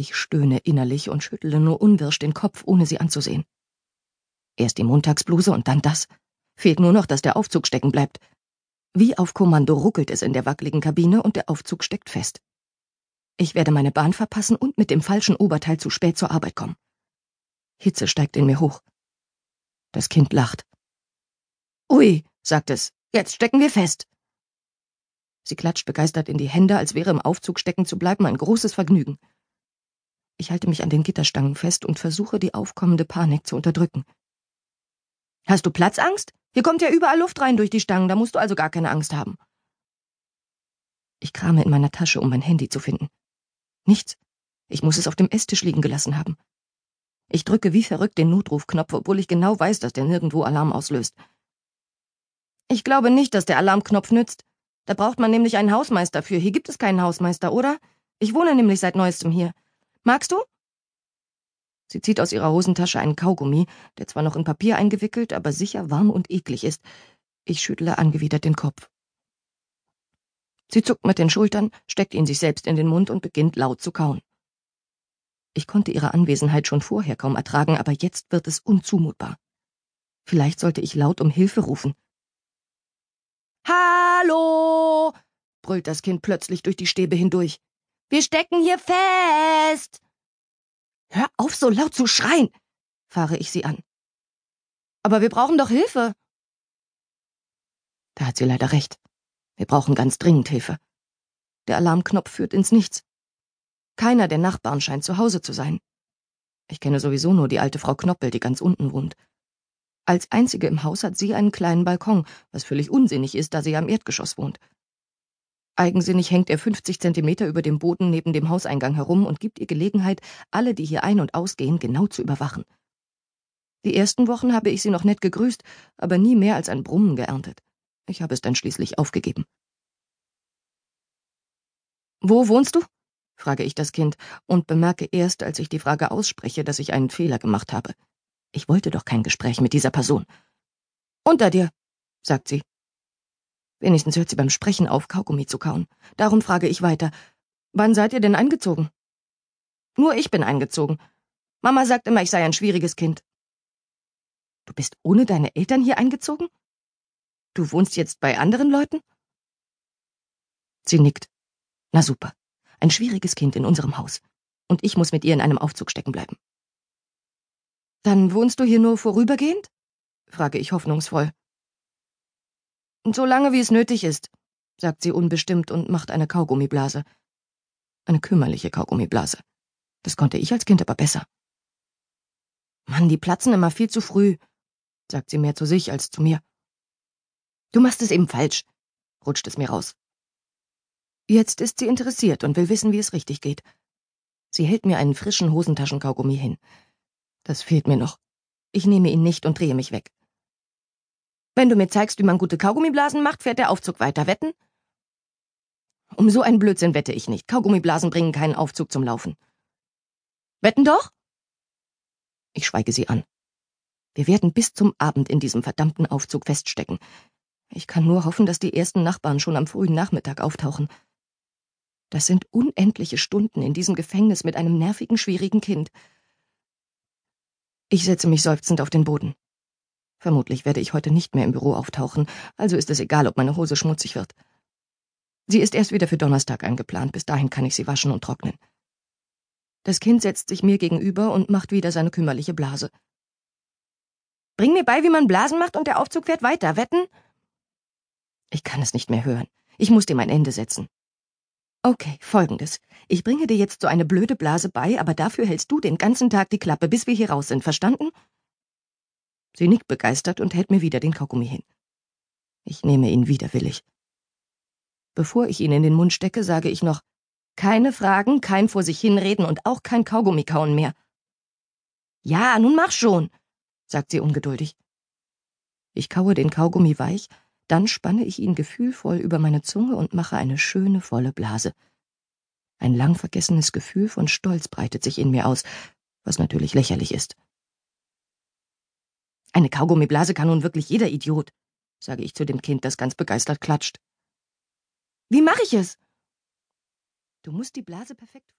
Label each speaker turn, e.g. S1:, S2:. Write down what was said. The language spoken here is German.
S1: Ich stöhne innerlich und schüttle nur unwirsch den Kopf, ohne sie anzusehen. Erst die Montagsbluse und dann das. Fehlt nur noch, dass der Aufzug stecken bleibt. Wie auf Kommando ruckelt es in der wackeligen Kabine und der Aufzug steckt fest. Ich werde meine Bahn verpassen und mit dem falschen Oberteil zu spät zur Arbeit kommen. Hitze steigt in mir hoch. Das Kind lacht. Ui, sagt es, jetzt stecken wir fest. Sie klatscht begeistert in die Hände, als wäre im Aufzug stecken zu bleiben ein großes Vergnügen. Ich halte mich an den Gitterstangen fest und versuche, die aufkommende Panik zu unterdrücken. Hast du Platzangst? Hier kommt ja überall Luft rein durch die Stangen, da musst du also gar keine Angst haben. Ich krame in meiner Tasche, um mein Handy zu finden. Nichts. Ich muss es auf dem Esstisch liegen gelassen haben. Ich drücke wie verrückt den Notrufknopf, obwohl ich genau weiß, dass der nirgendwo Alarm auslöst. Ich glaube nicht, dass der Alarmknopf nützt. Da braucht man nämlich einen Hausmeister für. Hier gibt es keinen Hausmeister, oder? Ich wohne nämlich seit neuestem hier. Magst du? Sie zieht aus ihrer Hosentasche einen Kaugummi, der zwar noch in Papier eingewickelt, aber sicher warm und eklig ist. Ich schüttle angewidert den Kopf. Sie zuckt mit den Schultern, steckt ihn sich selbst in den Mund und beginnt laut zu kauen. Ich konnte ihre Anwesenheit schon vorher kaum ertragen, aber jetzt wird es unzumutbar. Vielleicht sollte ich laut um Hilfe rufen. Hallo! brüllt das Kind plötzlich durch die Stäbe hindurch. Wir stecken hier fest! Hör auf, so laut zu schreien, fahre ich sie an. Aber wir brauchen doch Hilfe. Da hat sie leider recht. Wir brauchen ganz dringend Hilfe. Der Alarmknopf führt ins Nichts. Keiner der Nachbarn scheint zu Hause zu sein. Ich kenne sowieso nur die alte Frau Knoppel, die ganz unten wohnt. Als einzige im Haus hat sie einen kleinen Balkon, was völlig unsinnig ist, da sie am Erdgeschoss wohnt. Eigensinnig hängt er 50 Zentimeter über dem Boden neben dem Hauseingang herum und gibt ihr Gelegenheit, alle, die hier ein- und ausgehen, genau zu überwachen. Die ersten Wochen habe ich sie noch nett gegrüßt, aber nie mehr als ein Brummen geerntet. Ich habe es dann schließlich aufgegeben. Wo wohnst du? frage ich das Kind und bemerke erst, als ich die Frage ausspreche, dass ich einen Fehler gemacht habe. Ich wollte doch kein Gespräch mit dieser Person. Unter dir, sagt sie Wenigstens hört sie beim Sprechen auf, Kaugummi zu kauen. Darum frage ich weiter. Wann seid ihr denn eingezogen? Nur ich bin eingezogen. Mama sagt immer, ich sei ein schwieriges Kind. Du bist ohne deine Eltern hier eingezogen? Du wohnst jetzt bei anderen Leuten? Sie nickt. Na super. Ein schwieriges Kind in unserem Haus. Und ich muss mit ihr in einem Aufzug stecken bleiben. Dann wohnst du hier nur vorübergehend? frage ich hoffnungsvoll. So lange, wie es nötig ist, sagt sie unbestimmt und macht eine Kaugummiblase. Eine kümmerliche Kaugummiblase. Das konnte ich als Kind aber besser. Mann, die platzen immer viel zu früh, sagt sie mehr zu sich als zu mir. Du machst es eben falsch, rutscht es mir raus. Jetzt ist sie interessiert und will wissen, wie es richtig geht. Sie hält mir einen frischen Hosentaschenkaugummi hin. Das fehlt mir noch. Ich nehme ihn nicht und drehe mich weg. Wenn du mir zeigst, wie man gute Kaugummiblasen macht, fährt der Aufzug weiter. Wetten? Um so einen Blödsinn wette ich nicht. Kaugummiblasen bringen keinen Aufzug zum Laufen. Wetten doch? Ich schweige sie an. Wir werden bis zum Abend in diesem verdammten Aufzug feststecken. Ich kann nur hoffen, dass die ersten Nachbarn schon am frühen Nachmittag auftauchen. Das sind unendliche Stunden in diesem Gefängnis mit einem nervigen, schwierigen Kind. Ich setze mich seufzend auf den Boden. Vermutlich werde ich heute nicht mehr im Büro auftauchen, also ist es egal, ob meine Hose schmutzig wird. Sie ist erst wieder für Donnerstag eingeplant, bis dahin kann ich sie waschen und trocknen. Das Kind setzt sich mir gegenüber und macht wieder seine kümmerliche Blase. Bring mir bei, wie man Blasen macht und der Aufzug fährt weiter, wetten? Ich kann es nicht mehr hören. Ich muss dem ein Ende setzen. Okay, folgendes. Ich bringe dir jetzt so eine blöde Blase bei, aber dafür hältst du den ganzen Tag die Klappe, bis wir hier raus sind, verstanden? Sie nickt begeistert und hält mir wieder den Kaugummi hin. Ich nehme ihn widerwillig. Bevor ich ihn in den Mund stecke, sage ich noch, keine Fragen, kein vor sich hinreden und auch kein Kaugummi kauen mehr. Ja, nun mach schon, sagt sie ungeduldig. Ich kaue den Kaugummi weich, dann spanne ich ihn gefühlvoll über meine Zunge und mache eine schöne volle Blase. Ein lang vergessenes Gefühl von Stolz breitet sich in mir aus, was natürlich lächerlich ist. Eine Kaugummiblase kann nun wirklich jeder Idiot, sage ich zu dem Kind, das ganz begeistert klatscht. Wie mache ich es? Du musst die Blase perfekt